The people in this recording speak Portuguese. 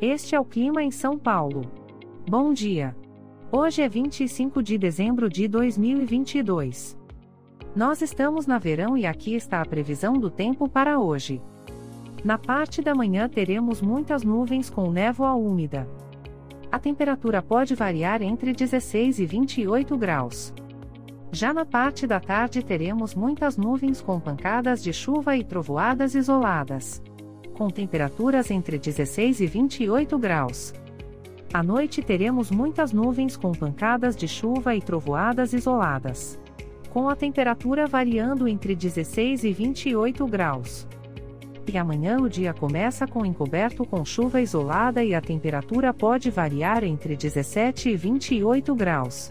Este é o clima em São Paulo. Bom dia. Hoje é 25 de dezembro de 2022. Nós estamos na verão e aqui está a previsão do tempo para hoje. Na parte da manhã teremos muitas nuvens com névoa úmida. A temperatura pode variar entre 16 e 28 graus. Já na parte da tarde teremos muitas nuvens com pancadas de chuva e trovoadas isoladas com temperaturas entre 16 e 28 graus. À noite teremos muitas nuvens com pancadas de chuva e trovoadas isoladas. Com a temperatura variando entre 16 e 28 graus. E amanhã o dia começa com encoberto com chuva isolada e a temperatura pode variar entre 17 e 28 graus.